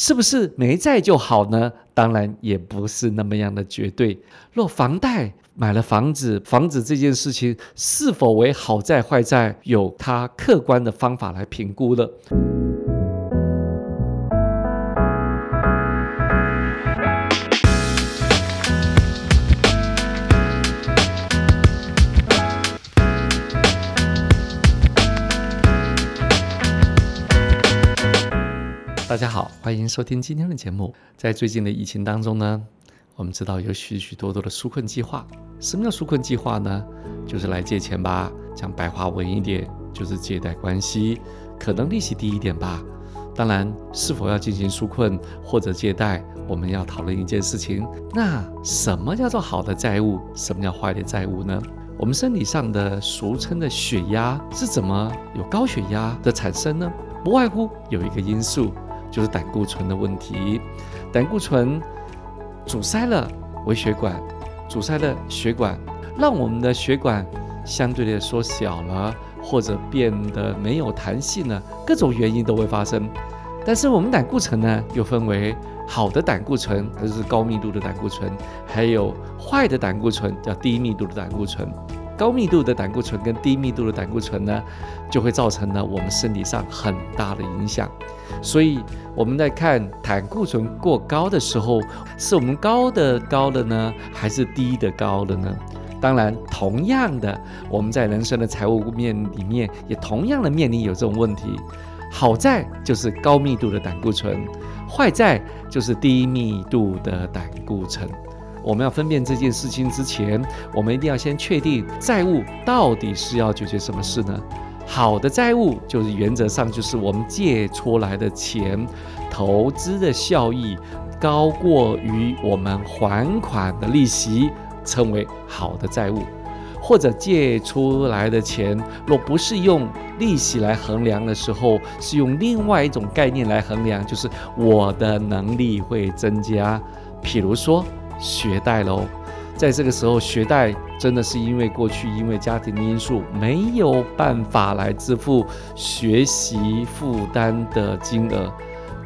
是不是没债就好呢？当然也不是那么样的绝对。若房贷买了房子，房子这件事情是否为好债坏债，有它客观的方法来评估了。大家好，欢迎收听今天的节目。在最近的疫情当中呢，我们知道有许许多多的纾困计划。什么叫纾困计划呢？就是来借钱吧，讲白话文一点，就是借贷关系，可能利息低一点吧。当然，是否要进行纾困或者借贷，我们要讨论一件事情：那什么叫做好的债务？什么叫坏的债务呢？我们身体上的俗称的血压是怎么有高血压的产生呢？不外乎有一个因素。就是胆固醇的问题，胆固醇阻塞了微血管，阻塞了血管，让我们的血管相对的缩小了，或者变得没有弹性了，各种原因都会发生。但是我们胆固醇呢，又分为好的胆固醇，就是高密度的胆固醇，还有坏的胆固醇，叫低密度的胆固醇。高密度的胆固醇跟低密度的胆固醇呢，就会造成了我们身体上很大的影响。所以我们在看胆固醇过高的时候，是我们高的高的呢，还是低的高的呢？当然，同样的，我们在人生的财务面里面，也同样的面临有这种问题。好在就是高密度的胆固醇，坏在就是低密度的胆固醇。我们要分辨这件事情之前，我们一定要先确定债务到底是要解决什么事呢？好的债务就是原则上就是我们借出来的钱，投资的效益高过于我们还款的利息，称为好的债务。或者借出来的钱若不是用利息来衡量的时候，是用另外一种概念来衡量，就是我的能力会增加，譬如说。学贷喽，在这个时候，学贷真的是因为过去因为家庭的因素没有办法来支付学习负担的金额，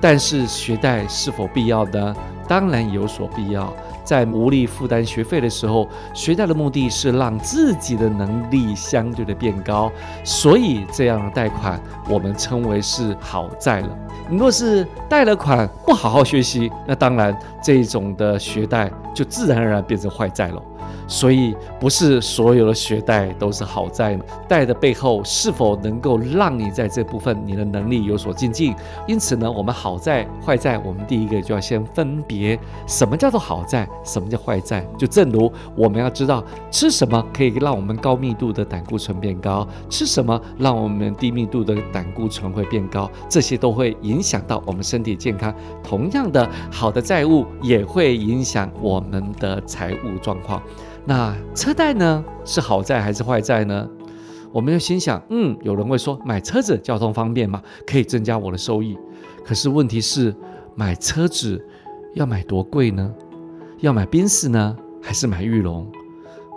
但是学贷是否必要呢？当然有所必要。在无力负担学费的时候，学贷的目的是让自己的能力相对的变高，所以这样的贷款我们称为是好债了。你若是贷了款不好好学习，那当然这种的学贷就自然而然变成坏债了。所以不是所有的学贷都是好债，贷的背后是否能够让你在这部分你的能力有所进进？因此呢，我们好债坏债，我们第一个就要先分别什么叫做好债，什么叫坏债。就正如我们要知道吃什么可以让我们高密度的胆固醇变高，吃什么让我们低密度的胆固醇会变高，这些都会影响到我们身体健康。同样的，好的债务也会影响我们的财务状况。那车贷呢，是好债还是坏债呢？我们就心想，嗯，有人会说买车子交通方便嘛，可以增加我的收益。可是问题是，买车子要买多贵呢？要买宾士呢，还是买玉龙？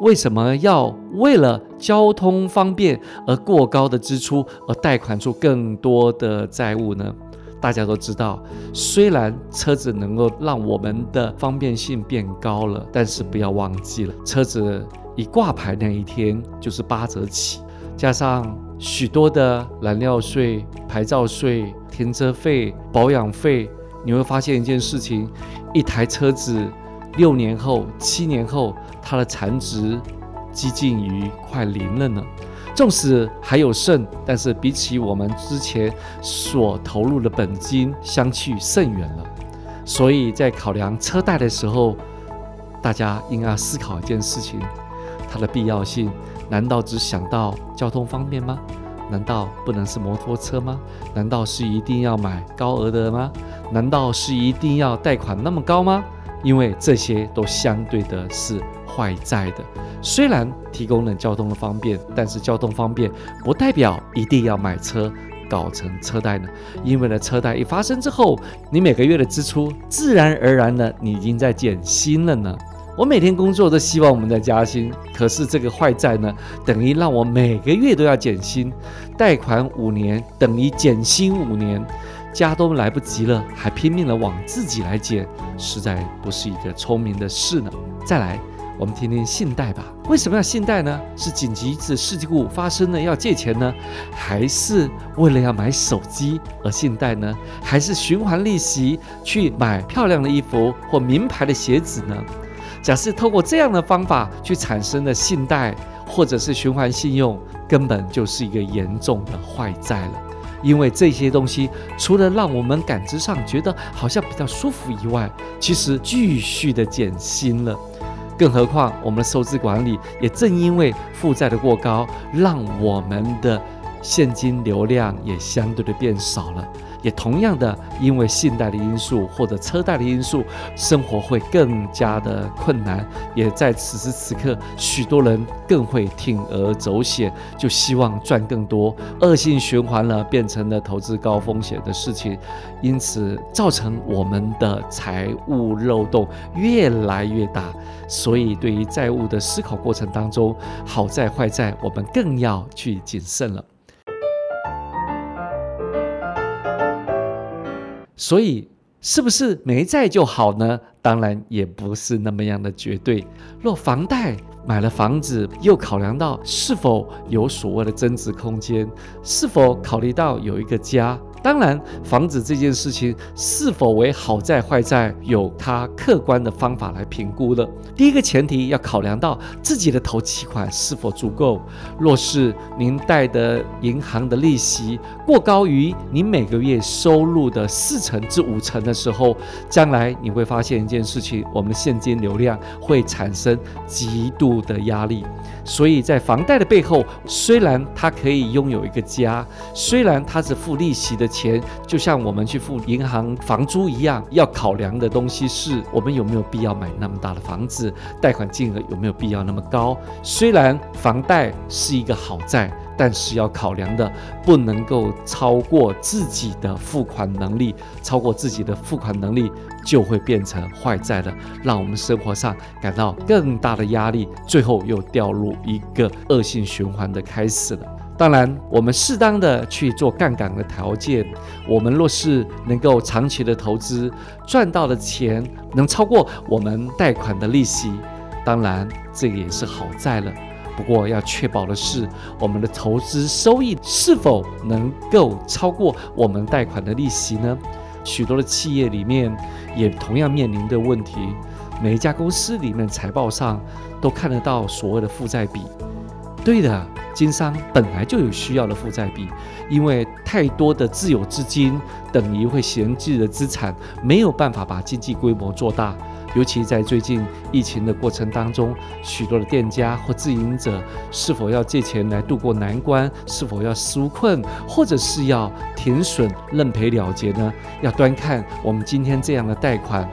为什么要为了交通方便而过高的支出，而贷款出更多的债务呢？大家都知道，虽然车子能够让我们的方便性变高了，但是不要忘记了，车子一挂牌那一天就是八折起，加上许多的燃料税、牌照税、停车费、保养费，你会发现一件事情：一台车子六年后、七年后，它的残值接近于快零了呢。纵使还有剩，但是比起我们之前所投入的本金相去甚远了。所以在考量车贷的时候，大家应该思考一件事情：它的必要性，难道只想到交通方便吗？难道不能是摩托车吗？难道是一定要买高额的吗？难道是一定要贷款那么高吗？因为这些都相对的是坏债的。虽然提供了交通的方便，但是交通方便不代表一定要买车搞成车贷呢。因为呢，车贷一发生之后，你每个月的支出自然而然的你已经在减薪了呢。我每天工作都希望我们在加薪，可是这个坏债呢，等于让我每个月都要减薪。贷款五年等于减薪五年，家都来不及了，还拼命的往自己来减，实在不是一个聪明的事呢。再来。我们听听信贷吧。为什么要信贷呢？是紧急的事故发生了要借钱呢，还是为了要买手机而信贷呢？还是循环利息去买漂亮的衣服或名牌的鞋子呢？假设透过这样的方法去产生的信贷或者是循环信用，根本就是一个严重的坏债了。因为这些东西除了让我们感知上觉得好像比较舒服以外，其实继续的减薪了。更何况，我们的收支管理也正因为负债的过高，让我们的现金流量也相对的变少了。也同样的，因为信贷的因素或者车贷的因素，生活会更加的困难。也在此时此刻，许多人更会铤而走险，就希望赚更多，恶性循环了，变成了投资高风险的事情，因此造成我们的财务漏洞越来越大。所以，对于债务的思考过程当中，好债坏债，我们更要去谨慎了。所以，是不是没债就好呢？当然也不是那么样的绝对。若房贷买了房子，又考量到是否有所谓的增值空间，是否考虑到有一个家。当然，房子这件事情是否为好债坏债，有它客观的方法来评估的。第一个前提要考量到自己的头期款是否足够。若是您贷的银行的利息过高于你每个月收入的四成至五成的时候，将来你会发现一件事情：我们现金流量会产生极度的压力。所以在房贷的背后，虽然它可以拥有一个家，虽然它是付利息的钱，就像我们去付银行房租一样，要考量的东西是我们有没有必要买那么大的房子，贷款金额有没有必要那么高。虽然房贷是一个好债。但是要考量的不能够超过自己的付款能力，超过自己的付款能力就会变成坏债了，让我们生活上感到更大的压力，最后又掉入一个恶性循环的开始了。当然，我们适当的去做杠杆的条件，我们若是能够长期的投资，赚到的钱能超过我们贷款的利息，当然这也是好债了。不过要确保的是，我们的投资收益是否能够超过我们贷款的利息呢？许多的企业里面也同样面临的问题。每一家公司里面财报上都看得到所谓的负债比。对的，经商本来就有需要的负债比，因为太多的自有资金等于会闲置的资产，没有办法把经济规模做大。尤其在最近疫情的过程当中，许多的店家或自营者是否要借钱来渡过难关？是否要纾困，或者是要停损认赔了结呢？要端看我们今天这样的贷款，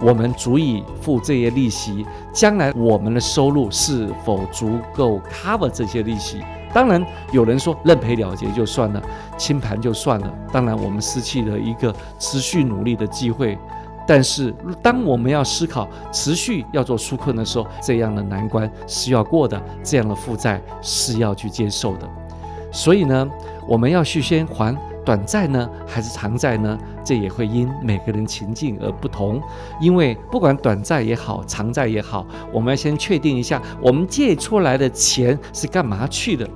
我们足以付这些利息，将来我们的收入是否足够 cover 这些利息？当然，有人说认赔了结就算了，清盘就算了。当然，我们失去了一个持续努力的机会。但是，当我们要思考持续要做纾困的时候，这样的难关是要过的，这样的负债是要去接受的。所以呢，我们要去先还短债呢，还是长债呢？这也会因每个人情境而不同。因为不管短债也好，长债也好，我们要先确定一下，我们借出来的钱是干嘛去的。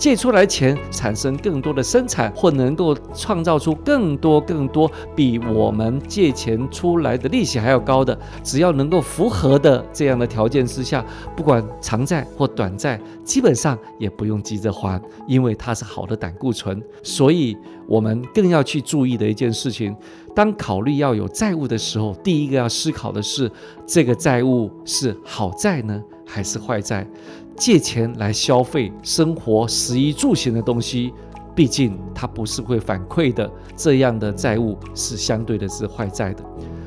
借出来钱产生更多的生产，或能够创造出更多更多比我们借钱出来的利息还要高的，只要能够符合的这样的条件之下，不管长债或短债，基本上也不用急着还，因为它是好的胆固醇。所以，我们更要去注意的一件事情，当考虑要有债务的时候，第一个要思考的是，这个债务是好债呢，还是坏债？借钱来消费生活、食衣住行的东西，毕竟它不是会反馈的。这样的债务是相对的是坏债的。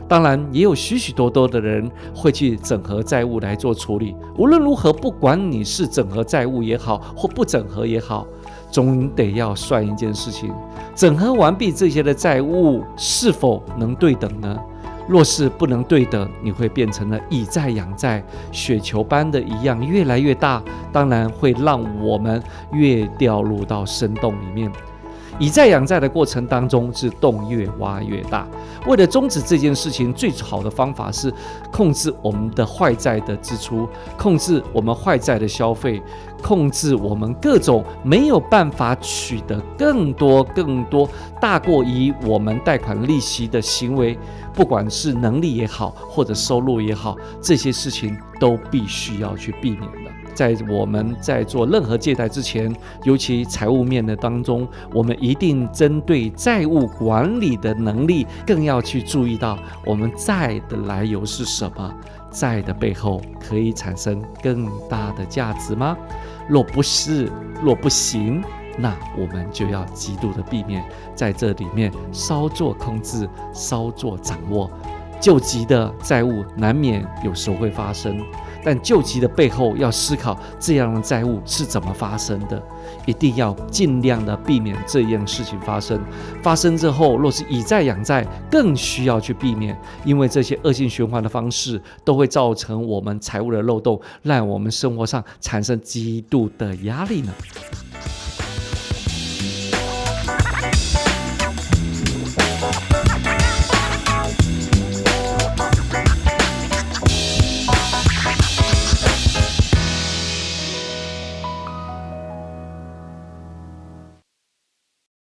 当然，也有许许多多的人会去整合债务来做处理。无论如何，不管你是整合债务也好，或不整合也好，总得要算一件事情：整合完毕这些的债务是否能对等呢？若是不能对等，你会变成了以债养债，雪球般的一样越来越大，当然会让我们越掉入到深洞里面。以债养债的过程当中，是洞越挖越大。为了终止这件事情，最好的方法是控制我们的坏债的支出，控制我们坏债的消费，控制我们各种没有办法取得更多、更多大过于我们贷款利息的行为，不管是能力也好，或者收入也好，这些事情都必须要去避免。在我们在做任何借贷之前，尤其财务面的当中，我们一定针对债务管理的能力，更要去注意到我们债的来由是什么，债的背后可以产生更大的价值吗？若不是，若不行，那我们就要极度的避免在这里面稍作控制，稍作掌握。救急的债务难免有时候会发生。但救急的背后要思考这样的债务是怎么发生的，一定要尽量的避免这样事情发生。发生之后，若是以债养债，更需要去避免，因为这些恶性循环的方式都会造成我们财务的漏洞，让我们生活上产生极度的压力呢。